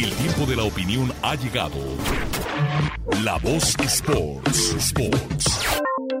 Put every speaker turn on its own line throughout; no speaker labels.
El tiempo de la opinión ha llegado. La voz Sports. Sports.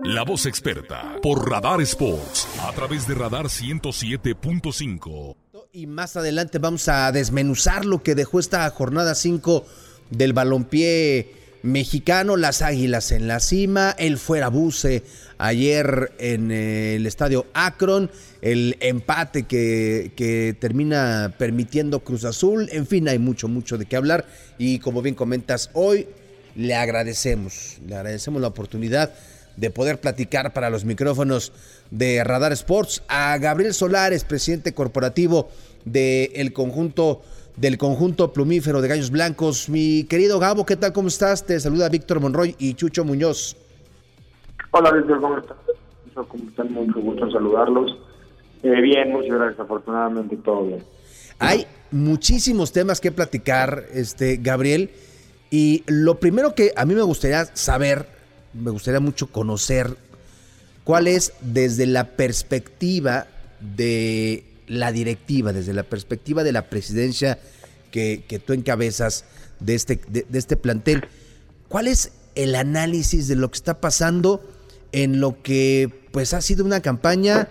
La voz experta por Radar Sports a través de Radar 107.5.
Y más adelante vamos a desmenuzar lo que dejó esta jornada 5 del balompié mexicano, las Águilas en la cima, el fuera buce ayer en el estadio Akron, el empate que, que, termina permitiendo Cruz Azul, en fin, hay mucho, mucho de qué hablar y como bien comentas, hoy le agradecemos, le agradecemos la oportunidad de poder platicar para los micrófonos de Radar Sports a Gabriel Solares, presidente corporativo del conjunto del conjunto plumífero de Gallos Blancos. Mi querido Gabo, ¿qué tal? ¿Cómo estás? Te saluda Víctor Monroy y Chucho Muñoz.
Hola, Víctor, ¿cómo estás? ¿Cómo están? Mucho gusto en saludarlos. Eh, bien, muchas gracias. Afortunadamente todo bien.
Hay muchísimos temas que platicar, este Gabriel. Y lo primero que a mí me gustaría saber, me gustaría mucho conocer, cuál es desde la perspectiva de la directiva, desde la perspectiva de la presidencia que, tú encabezas de este, de, este plantel, ¿cuál es el análisis de lo que está pasando en lo que pues ha sido una campaña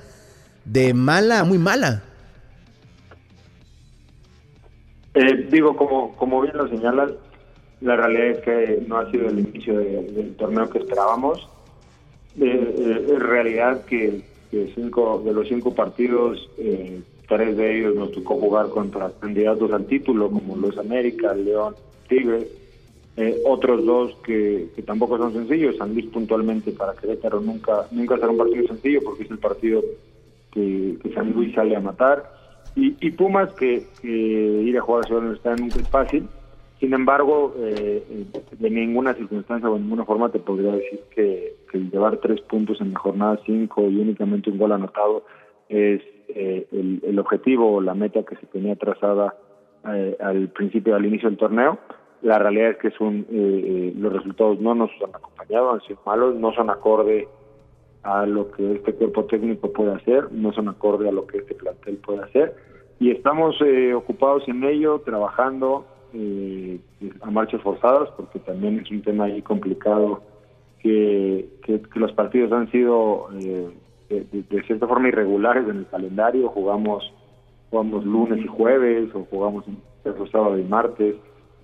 de mala muy mala?
Eh, digo, como, como bien lo señalas, la realidad es que no ha sido el inicio de, del torneo que esperábamos. Eh, eh, es realidad que, que, cinco de los cinco partidos, eh, tres de ellos nos tocó jugar contra candidatos al título, como los América, León, Tigres. Eh, otros dos que, tampoco son sencillos, San Luis puntualmente para Querétaro nunca nunca será un partido sencillo porque es el partido que, que San Luis sale a matar. Y, y Pumas que, que, ir a jugar a Ciudad Universitaria nunca es fácil. Sin embargo, eh, de ninguna circunstancia o de ninguna forma te podría decir que, que llevar tres puntos en la jornada cinco y únicamente un gol anotado es eh, el, objetivo o la meta que se tenía trazada eh, al principio, al inicio del torneo. La realidad es que son, eh, los resultados no nos han acompañado, han sido malos, no son acorde a lo que este cuerpo técnico puede hacer, no son acorde a lo que este plantel puede hacer. Y estamos ocupados en ello, trabajando, eh, a marchas forzadas, porque también es un tema ahí complicado que, los partidos han sido eh, de, de, cierta forma irregulares en el calendario, jugamos jugamos lunes y jueves o jugamos el sábado y martes,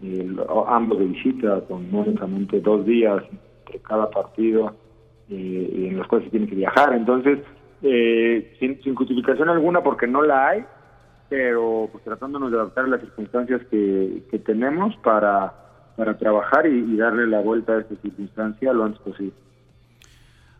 eh, ambos de visita, con únicamente dos días entre cada partido eh, en los cuales se tiene que viajar. Entonces, eh, sin, sin justificación alguna, porque no la hay, pero pues tratándonos de adaptar las circunstancias que, que tenemos para, para trabajar y, y, darle la vuelta a esta circunstancia lo antes posible.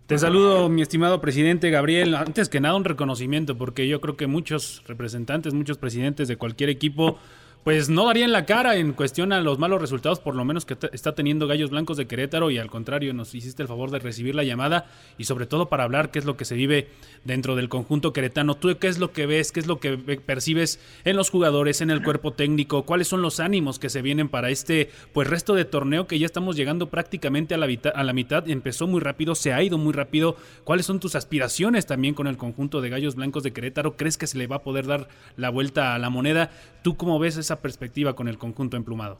Te saludo, mi estimado presidente Gabriel. Antes que nada, un reconocimiento, porque yo creo que muchos representantes, muchos presidentes de cualquier equipo pues no darían la cara en cuestión a los malos resultados, por lo menos que está teniendo Gallos Blancos de Querétaro y al contrario nos hiciste el favor de recibir la llamada y sobre todo para hablar qué es lo que se vive dentro del conjunto queretano. ¿Tú qué es lo que ves, qué es lo que percibes en los jugadores, en el cuerpo técnico? ¿Cuáles son los ánimos que se vienen para este pues resto de torneo que ya estamos llegando prácticamente a la, a la mitad? Empezó muy rápido, se ha ido muy rápido. ¿Cuáles son tus aspiraciones también con el conjunto de Gallos Blancos de Querétaro? ¿Crees que se le va a poder dar la vuelta a la moneda? ¿Tú cómo ves esa perspectiva con el conjunto emplumado?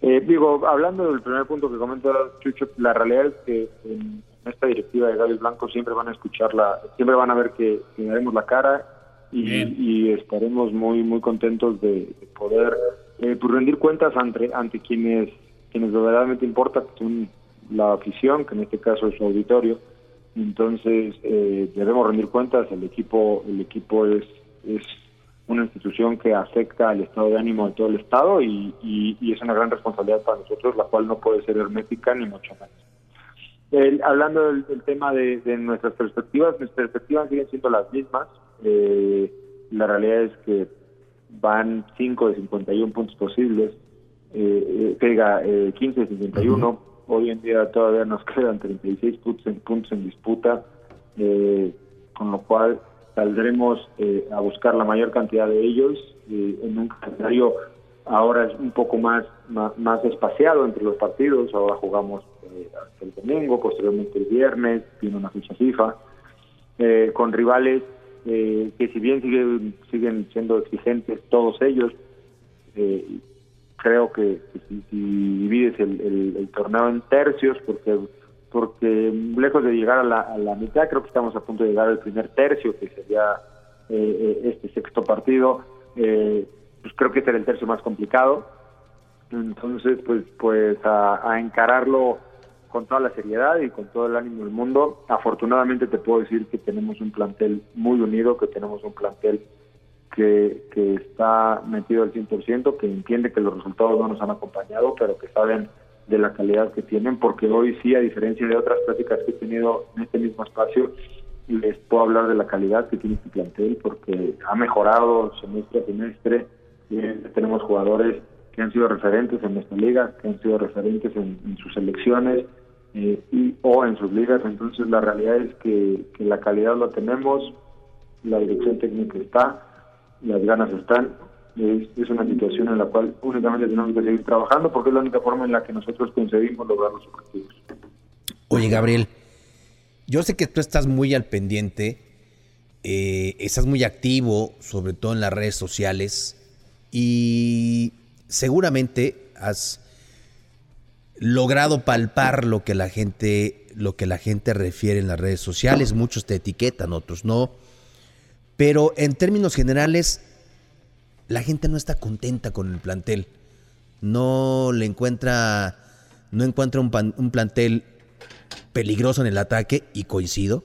Eh, digo, hablando del primer punto que comentó Chucho, la realidad es que en esta directiva de Gallos Blancos siempre van a escucharla, siempre van a ver que, que daremos la cara y, y, estaremos muy muy contentos de, de poder eh, pues rendir cuentas ante ante quienes quienes verdaderamente importa, que son la afición, que en este caso es su auditorio. Entonces eh, debemos rendir cuentas. El equipo el equipo es es una institución que afecta al estado de ánimo de todo el Estado y, y, y, es una gran responsabilidad para nosotros, la cual no puede ser hermética ni mucho menos. El, hablando del, del tema de, de, nuestras perspectivas, mis perspectivas siguen siendo las mismas. Eh, la realidad es que van 5 de 51 puntos posibles, eh, pega 15 de 51. Hoy en día todavía nos quedan 36 puntos en, puntos en disputa, con lo cual saldremos a buscar la mayor cantidad de ellos en un calendario ahora es un poco más, más, espaciado entre los partidos, ahora jugamos hasta el domingo, posteriormente el viernes, tiene una ficha FIFA, con rivales eh, que si bien siguen, siguen siendo exigentes todos ellos, eh, creo que, si, divides el, torneo en tercios, porque porque lejos de llegar a la, mitad, creo que estamos a punto de llegar al primer tercio, que sería eh, este sexto partido, pues creo que este era el tercio más complicado. Entonces, pues, pues a encararlo con toda la seriedad y con todo el ánimo del mundo. Afortunadamente te puedo decir que tenemos un plantel muy unido, que tenemos un plantel que, que está metido al 100%, que entiende que los resultados no nos han acompañado, pero que saben de la calidad que tienen, porque hoy sí, a diferencia de otras prácticas que he tenido en este mismo espacio, les puedo hablar de la calidad que tiene este plantel, porque ha mejorado semestre a semestre, tenemos jugadores que han sido referentes en nuestra liga, que han sido referentes en sus selecciones, eh, y, o en sus ligas. Entonces la realidad es que, la calidad la tenemos, la dirección técnica está, las ganas están. Es, una situación en la cual únicamente tenemos que seguir trabajando porque es la única forma en la que nosotros conseguimos lograr los objetivos.
Oye, Gabriel, yo sé que tú estás muy al pendiente, eh, estás muy activo, sobre todo en las redes sociales, y seguramente has logrado palpar lo que la gente lo que la gente refiere en las redes sociales, muchos te etiquetan, otros no. Pero en términos generales la gente no está contenta con el plantel. No le encuentra no encuentra un, un plantel peligroso en el ataque y coincido.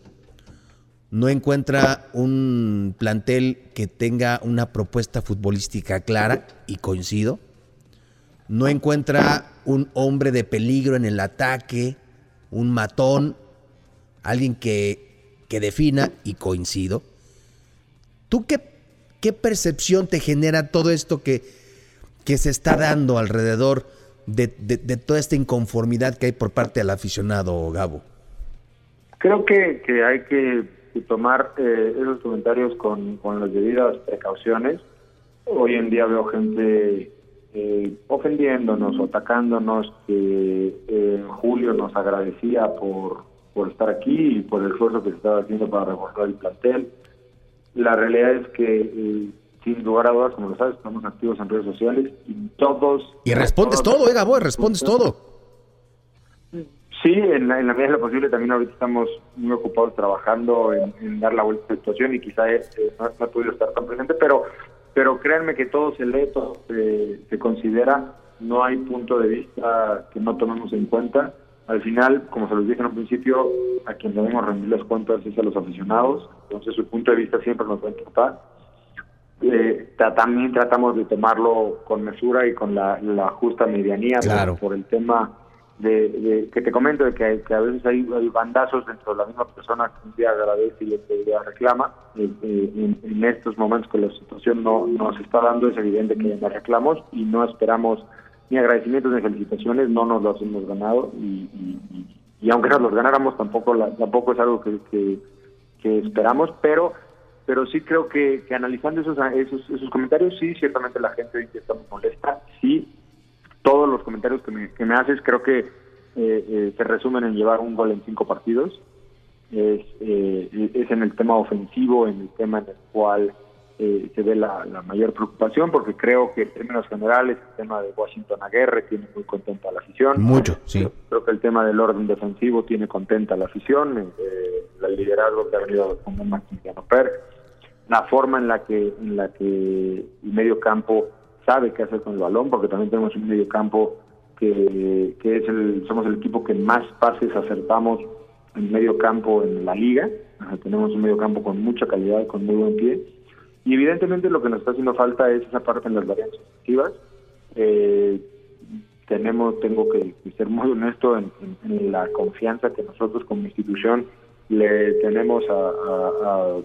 No encuentra un plantel que tenga una propuesta futbolística clara y coincido no encuentra un hombre de peligro en el ataque, un matón, alguien que, que defina, y coincido. ¿Tú qué, qué, percepción te genera todo esto que, que se está dando alrededor de, toda esta inconformidad que hay por parte del aficionado, Gabo?
Creo que, que hay que tomar eh, esos comentarios con, con las debidas precauciones. Hoy en día veo gente eh, ofendiéndonos atacándonos, que eh, Julio nos agradecía por, por estar aquí y por el esfuerzo que se estaba haciendo para reforzar el plantel. La realidad es que, eh, sin lugar a dudas, como lo sabes, estamos activos en redes sociales y todos...
Y respondes todo, eh, Gabo, respondes todo.
Sí, en la, en la medida de lo posible también ahorita estamos muy ocupados trabajando en, dar la vuelta a la situación y quizá eh, no, no, he podido estar tan presente, pero pero créanme que todo se lee, todo se, considera, no hay punto de vista que no tomemos en cuenta. Al final, como se los dije en un principio, a quien debemos rendir las cuentas es a los aficionados, entonces su punto de vista siempre nos va a importar. Eh, también tratamos de tomarlo con mesura y con la, justa medianía por, el tema de, que te comento de que, a veces hay, bandazos dentro de la misma persona que un día agradece y otro día reclama. Eh, eh, en, estos momentos que la situación no nos está dando es evidente que ya reclamos y no esperamos ni agradecimientos ni felicitaciones, no nos los hemos ganado y, y, aunque nos los ganáramos tampoco tampoco es algo que, que, esperamos, pero pero sí creo que, que analizando esos, esos, esos comentarios, sí, ciertamente la gente hoy está muy molesta, sí, todos los comentarios que me, que me haces creo que eh, eh, se resumen en llevar un gol en cinco partidos. Es, eh, es en el tema ofensivo, en el tema en el cual se ve la, mayor preocupación, porque creo que en términos generales el tema de Washington Aguirre tiene muy contenta a la afición.
Mucho, sí.
Creo, que el tema del orden defensivo tiene contenta a la afición, el liderazgo que ha venido con Maximiliano Per, la forma en la que en la que el medio campo sabe qué hacer con el balón, porque también tenemos un medio campo que, es el, somos el equipo que más pases acertamos en medio campo en la liga. tenemos un medio campo con mucha calidad, con muy buen pie. Y evidentemente lo que nos está haciendo falta es esa parte en las variantes ofensivas. Eh, tenemos, tengo que, ser muy honesto en, la confianza que nosotros como institución le tenemos a,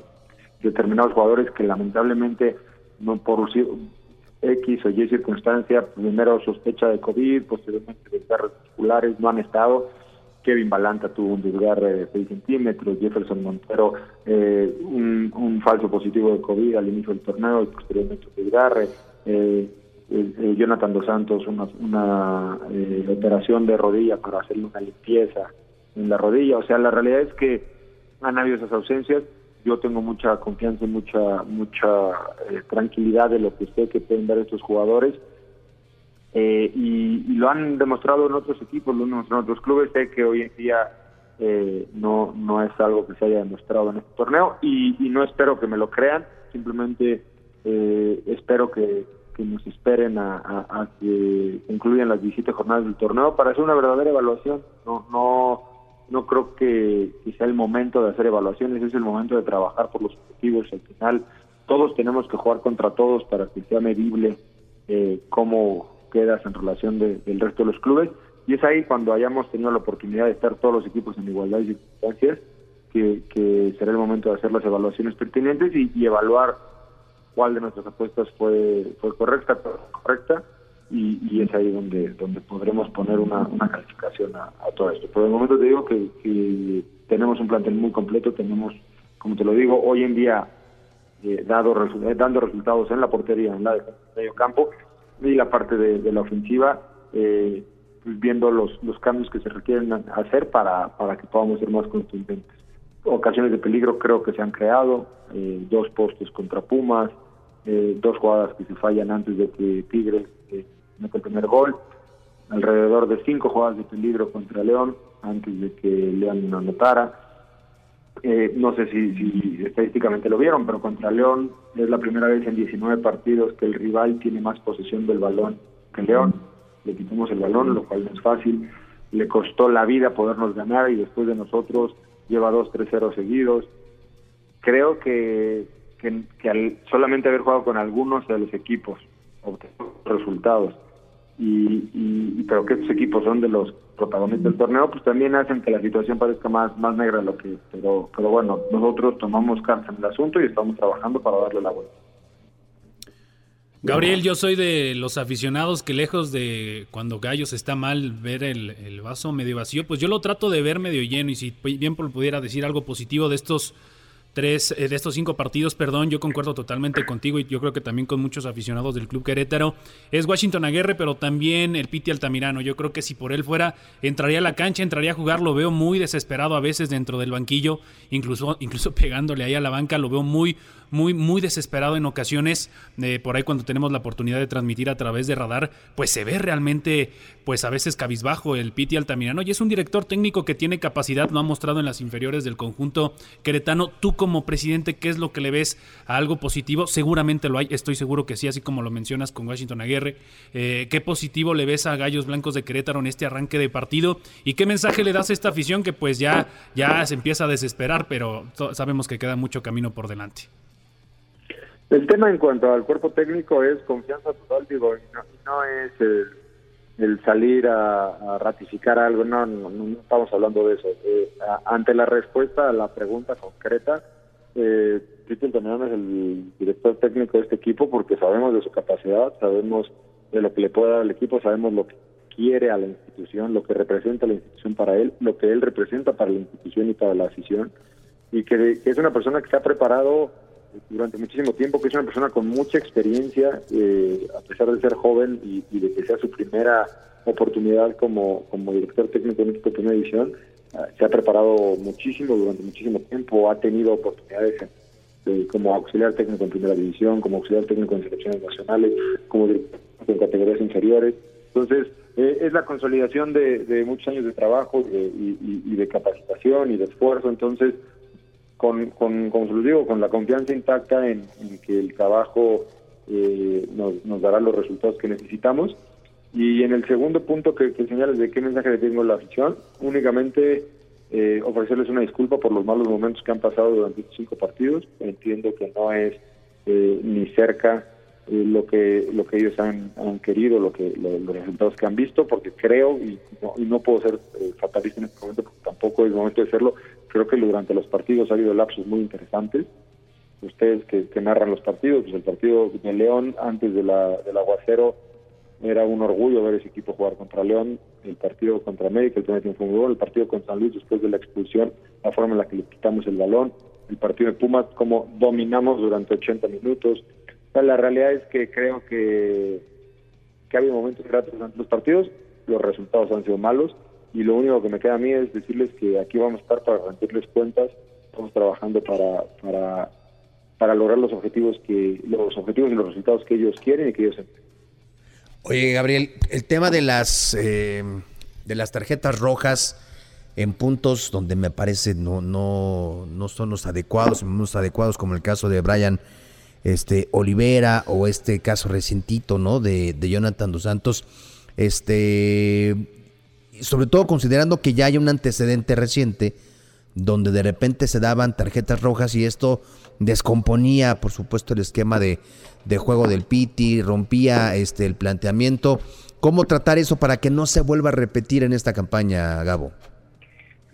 determinados jugadores que lamentablemente no por X o Y circunstancia, primero sospecha de COVID, posteriormente desgarros musculares, no han estado. Kevin Balanta tuvo un desgarre de 6 centímetros, Jefferson Montero eh, un, falso positivo de COVID al inicio del torneo y posteriormente un desgarre. Eh, eh, Jonathan Dos Santos una, una operación de rodilla para hacerle una limpieza en la rodilla. O sea, la realidad es que han habido esas ausencias yo tengo mucha confianza y mucha mucha eh, tranquilidad de lo que sé que pueden dar estos jugadores eh, y, lo han demostrado en otros equipos, en otros clubes. Sé que hoy en día eh, no no es algo que se haya demostrado en este torneo y, no espero que me lo crean, simplemente espero que, que, nos esperen a, que concluyan las 17 jornadas del torneo para hacer una verdadera evaluación. No no no creo que, sea el momento de hacer evaluaciones, es el momento de trabajar por los objetivos. Al final, todos tenemos que jugar contra todos para que sea medible eh, cómo quedas en relación del resto de los clubes. Y es ahí cuando hayamos tenido la oportunidad de estar todos los equipos en igualdad de circunstancias, que, será el momento de hacer las evaluaciones pertinentes y, evaluar cuál de nuestras apuestas fue, fue correcta, correcta y, es ahí donde donde podremos poner una, calificación a, todo esto. Por el momento te digo que, tenemos un plantel muy completo, tenemos, como te lo digo, hoy en día eh, dado dando resultados en la portería, en la de medio campo y la parte de, la ofensiva, eh, pues viendo los, los cambios que se requieren hacer para, para que podamos ser más contundentes. Ocasiones de peligro creo que se han creado, dos postes contra Pumas, dos jugadas que se fallan antes de que Tigres mete el primer gol, alrededor de cinco jugadas de peligro contra León antes de que León anotara. Eh, no sé si, si, estadísticamente lo vieron, pero contra León es la primera vez en 19 partidos que el rival tiene más posesión del balón que León. Le quitamos el balón, lo cual no es fácil. Le costó la vida podernos ganar y después de nosotros lleva 2-3-0 seguidos. Creo que, que, al solamente haber jugado con algunos de los equipos obtener resultados y, y, pero que estos equipos son de los protagonistas del torneo, pues también hacen que la situación parezca más, más negra de lo que pero, pero bueno, nosotros tomamos carta en el asunto y estamos trabajando para darle la vuelta.
Gabriel, yo soy de los aficionados que lejos de cuando Gallos está mal ver el, el, vaso medio vacío, pues yo lo trato de ver medio lleno y si bien pudiera decir algo positivo de estos tres eh, de estos cinco partidos, perdón, yo concuerdo totalmente contigo y yo creo que también con muchos aficionados del Club Querétaro. Es Washington Aguirre, pero también el Piti Altamirano. Yo creo que si por él fuera, entraría a la cancha, entraría a jugar. Lo veo muy desesperado a veces dentro del banquillo, incluso, incluso pegándole ahí a la banca. Lo veo muy, muy, muy desesperado en ocasiones. Eh, por ahí cuando tenemos la oportunidad de transmitir a través de radar, pues se ve realmente, pues a veces cabizbajo el Piti Altamirano. Y es un director técnico que tiene capacidad, lo ha mostrado en las inferiores del conjunto queretano. Tú como presidente, ¿qué es lo que le ves a algo positivo? Seguramente lo hay, estoy seguro que sí, así como lo mencionas con Washington Aguirre. Eh, ¿Qué positivo le ves a Gallos Blancos de Querétaro en este arranque de partido? ¿Y qué mensaje le das a esta afición que pues ya, ya se empieza a desesperar, pero sabemos que queda mucho camino por delante?
El tema en cuanto al cuerpo técnico es confianza total, digo, y no, es el, salir a, ratificar algo, no, no, estamos hablando de eso. Eh, ante la respuesta a la pregunta concreta, eh, Tito es el director técnico de este equipo porque sabemos de su capacidad, sabemos de lo que le puede dar al equipo, sabemos lo que quiere a la institución, lo que representa la institución para él, lo que él representa para la institución y para la afición, y que es una persona que se ha preparado durante muchísimo tiempo, que es una persona con mucha experiencia, eh, a pesar de ser joven y, de que sea su primera oportunidad como, como director técnico en equipo de primera división, ah, se ha preparado muchísimo durante muchísimo tiempo, ha tenido oportunidades como auxiliar técnico en primera división, como auxiliar técnico en selecciones nacionales, como director en categorías inferiores. Entonces, eh, es la consolidación de, muchos años de trabajo y, y, de capacitación y de esfuerzo. Entonces, con, con como se lo digo, con la confianza intacta en, que el trabajo eh, nos, dará los resultados que necesitamos. Y en el segundo punto que, que señales de qué mensaje le tengo a la afición, únicamente eh, ofrecerles una disculpa por los malos momentos que han pasado durante estos cinco partidos. Entiendo que no es eh, ni cerca lo que lo que ellos han, querido, lo que los resultados que han visto, porque creo y no, y no puedo ser fatalista en este momento, porque tampoco es el momento de serlo, Creo que durante los partidos ha habido lapsos muy interesantes ustedes que, narran los partidos, pues el partido de León antes de la, del aguacero era un orgullo ver ese equipo jugar contra León, el partido contra América, el primer tiempo muy el partido con San Luis después de la expulsión, la forma en la que le quitamos el balón, el partido de Pumas, como dominamos durante 80 minutos. La realidad es que creo que, que ha habido momentos gratos durante los partidos, los resultados han sido malos, y lo único que me queda a mí es decirles que aquí vamos a estar para rendirles cuentas, estamos trabajando para, para, para lograr los objetivos que los objetivos y los resultados que ellos quieren y que ellos
Oye, Gabriel, el tema de las eh, de las tarjetas rojas en puntos donde me parece no no no son los adecuados, los adecuados como el caso de Brian este Olivera o este caso recientito, ¿no? De, de Jonathan dos Santos, este sobre todo considerando que ya hay un antecedente reciente donde de repente se daban tarjetas rojas y esto descomponía, por supuesto, el esquema de, juego del Piti, rompía este el planteamiento. ¿Cómo tratar eso para que no se vuelva a repetir en esta campaña, Gabo?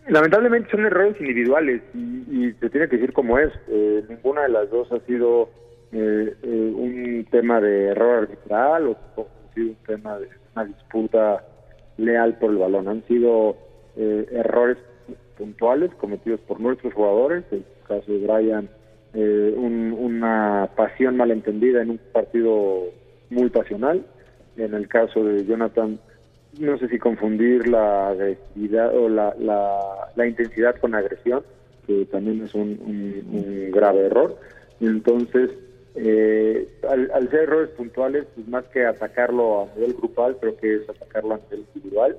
Lamentablemente son errores individuales y, se tiene que decir cómo es. Eh, ninguna de las dos ha sido eh, eh, un tema de error arbitral o sido un tema de una disputa leal por el balón. Han sido errores puntuales cometidos por nuestros jugadores, en el caso de Brian, eh, una pasión malentendida en un partido muy pasional, en el caso de Jonathan, no sé si confundir la agresividad o la, la, intensidad con agresión, que también es un, grave error. Entonces, eh, al, ser errores puntuales, pues más que atacarlo a nivel grupal, creo que es atacarlo a nivel individual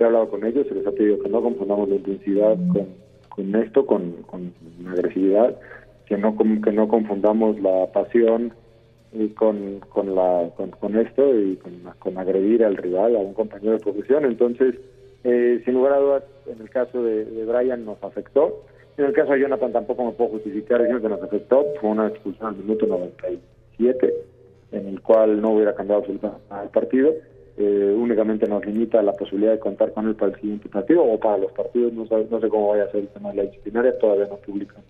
he hablado con ellos, se les ha pedido que no confundamos la intensidad con, esto, con, con agresividad, que no que no confundamos la pasión y con, con, la, con, esto y con, agredir al rival, a un compañero de profesión. Entonces, eh, sin lugar a dudas, en el caso de, Brian nos afectó. En el caso de Jonathan tampoco me puedo justificar diciendo que nos afectó. Fue una expulsión al minuto 97, en el cual no hubiera cambiado absolutamente el partido eh, únicamente nos limita la posibilidad de contar con él para el siguiente partido o para los partidos, no, sé cómo vaya a ser el tema de la disciplinaria, todavía no publican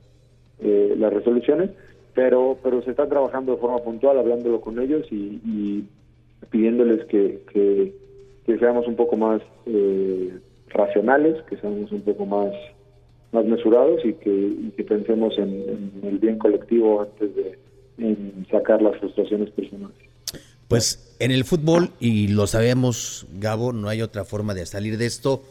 eh, las resoluciones, pero pero se está trabajando de forma puntual, hablándolo con ellos y, pidiéndoles que, que, seamos un poco más eh, racionales, que seamos un poco más más mesurados y que, pensemos en, el bien colectivo antes de sacar las frustraciones personales.
Pues en el fútbol, y lo sabemos, Gabo, no hay otra forma de salir de esto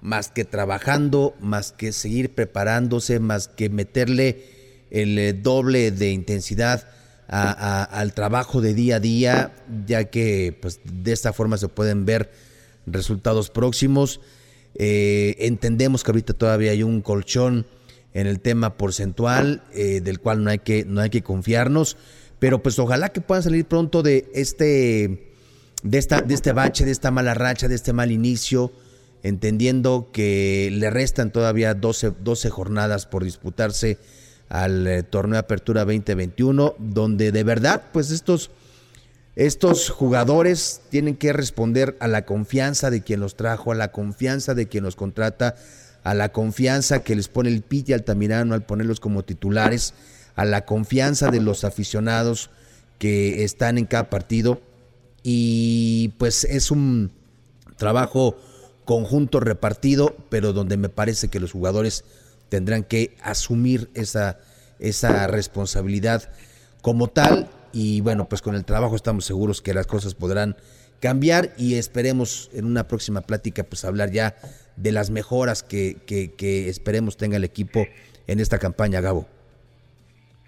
más que trabajando, más que seguir preparándose, más que meterle el eh, doble de intensidad al trabajo de día a día, ya que pues, de esta forma se pueden ver resultados próximos. Eh, entendemos que ahorita todavía hay un colchón en el tema porcentual, eh, del cual no hay que, no hay que confiarnos pero pues ojalá que puedan salir pronto de este, de esta, de este bache, de esta mala racha, de este mal inicio, entendiendo que le restan todavía 12, 12 jornadas por disputarse al eh, torneo Apertura 2021, donde de verdad, pues estos, estos jugadores tienen que responder a la confianza de quien los trajo, a la confianza de quien los contrata, a la confianza que les pone el Piti Altamirano al ponerlos como titulares a la confianza de los aficionados que están en cada partido. Y pues es un trabajo conjunto repartido, pero donde me parece que los jugadores tendrán que asumir esa, esa responsabilidad como tal y bueno, pues con el trabajo estamos seguros que las cosas podrán cambiar y esperemos en una próxima plática pues hablar ya de las mejoras que, que, esperemos tenga el equipo en esta campaña, Gabo.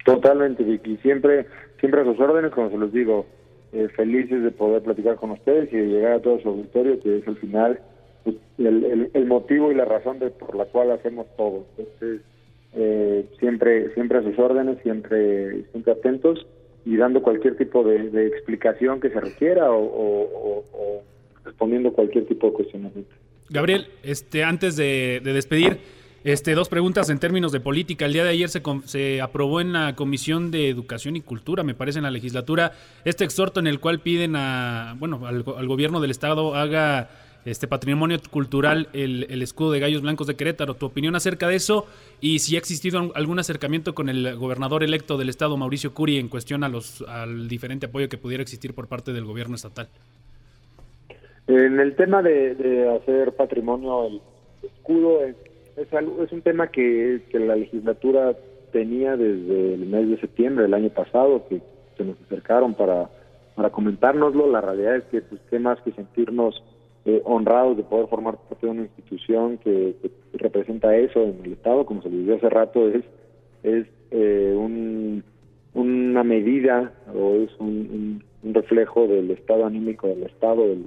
Totalmente, Vicky. Siempre, siempre a sus órdenes, como se los digo, eh, felices de poder platicar con ustedes y de llegar a todo su auditorio, que es al final pues, el, motivo y la razón de por la cual hacemos todo. Entonces, eh, siempre, siempre a sus órdenes, siempre, siempre atentos y dando cualquier tipo de, explicación que se requiera o, respondiendo cualquier tipo de cuestionamiento.
Gabriel, este, antes de despedir. Este, dos preguntas en términos de política. El día de ayer se, se, aprobó en la Comisión de Educación y Cultura, me parece, en la legislatura, este exhorto en el cual piden a, bueno, al, gobierno del Estado haga este patrimonio cultural, el, escudo de Gallos Blancos de Querétaro. ¿Tu opinión acerca de eso? Y si ha existido algún acercamiento con el gobernador electo del estado, Mauricio Curi, en cuestión a los, al diferente apoyo que pudiera existir por parte del gobierno estatal.
En el tema de, hacer patrimonio el escudo, es, es, un tema que, que la legislatura tenía desde el mes de septiembre del año pasado, que se nos acercaron para, para comentárnoslo. La realidad es que, pues, qué más que sentirnos eh, honrados de poder formar parte de una institución que, representa eso en el Estado, como se les dijo hace rato, es, es eh, un, una medida o es un, reflejo del estado anímico del Estado, de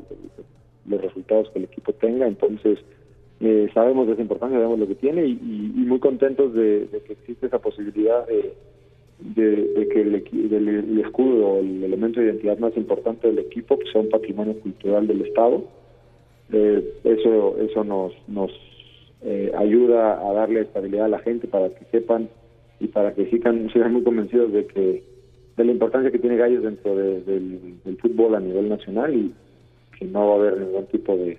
los resultados que el equipo tenga. Entonces, eh, sabemos de esa importancia, sabemos lo que tiene y, muy contentos de, que existe esa posibilidad de, de, que el, el, escudo, el elemento de identidad más importante del equipo, sea un patrimonio cultural del Estado eh, eso eso nos nos eh, ayuda a darle estabilidad a la gente para que sepan y para que sigan, sigan muy convencidos de que de la importancia que tiene Gallos dentro del, fútbol a nivel nacional y que no va a haber ningún tipo de,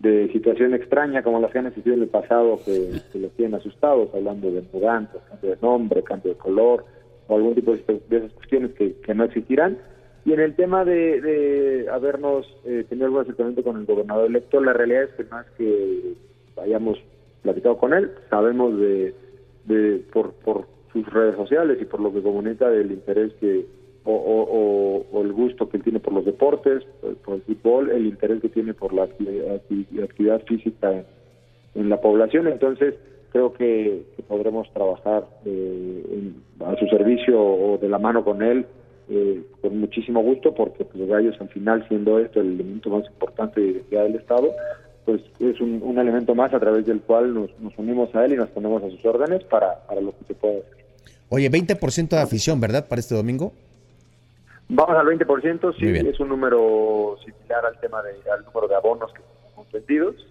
de situación extraña como las que han existido en el pasado que, los tienen asustados, hablando de mudanzas, cambio de nombre, cambio de color o algún tipo de, esas cuestiones que, que no existirán y en el tema de, habernos eh, tenido algún acercamiento con el gobernador electo, la realidad es que más que hayamos platicado con él, sabemos de, de por, por sus redes sociales y por lo que comunica del interés que o, el gusto que él tiene por los deportes, por, el fútbol, el interés que tiene por la actividad, física en, la población. Entonces, creo que, podremos trabajar eh, a su servicio o de la mano con él eh, con muchísimo gusto porque pues, los gallos al final siendo esto el elemento más importante de identidad del Estado pues es un, elemento más a través del cual nos, unimos a él y nos ponemos a sus órdenes para, para lo que se pueda hacer.
Oye, 20% de afición, ¿verdad? Para este domingo.
Vamos al 20%, sí, es un número similar al tema de, al número de abonos que tenemos vendidos.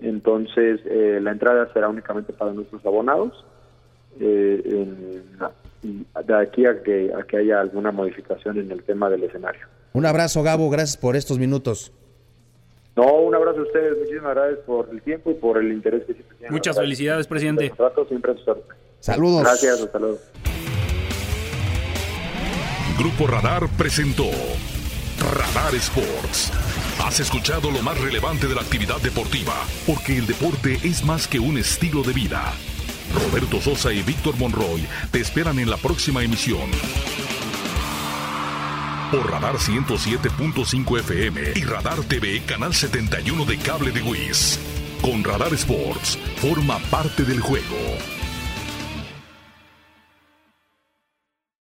Entonces, eh, la entrada será únicamente para nuestros abonados. Eh, en, de aquí a que, a que haya alguna modificación en el tema del escenario.
Un abrazo, Gabo, gracias por estos minutos.
No, un abrazo a ustedes, muchísimas gracias por el tiempo y por el interés que siempre
tienen. Muchas felicidades, presidente.
siempre
Saludos.
Gracias, hasta luego.
Grupo Radar presentó Radar Sports. Has escuchado lo más relevante de la actividad deportiva, porque el deporte es más que un estilo de vida Roberto Sosa y Víctor Monroy te esperan en la próxima emisión. Por Radar 107.5 FM y Radar TV Canal 71 de Cable de WIS. Con Radar Sports, forma parte del juego.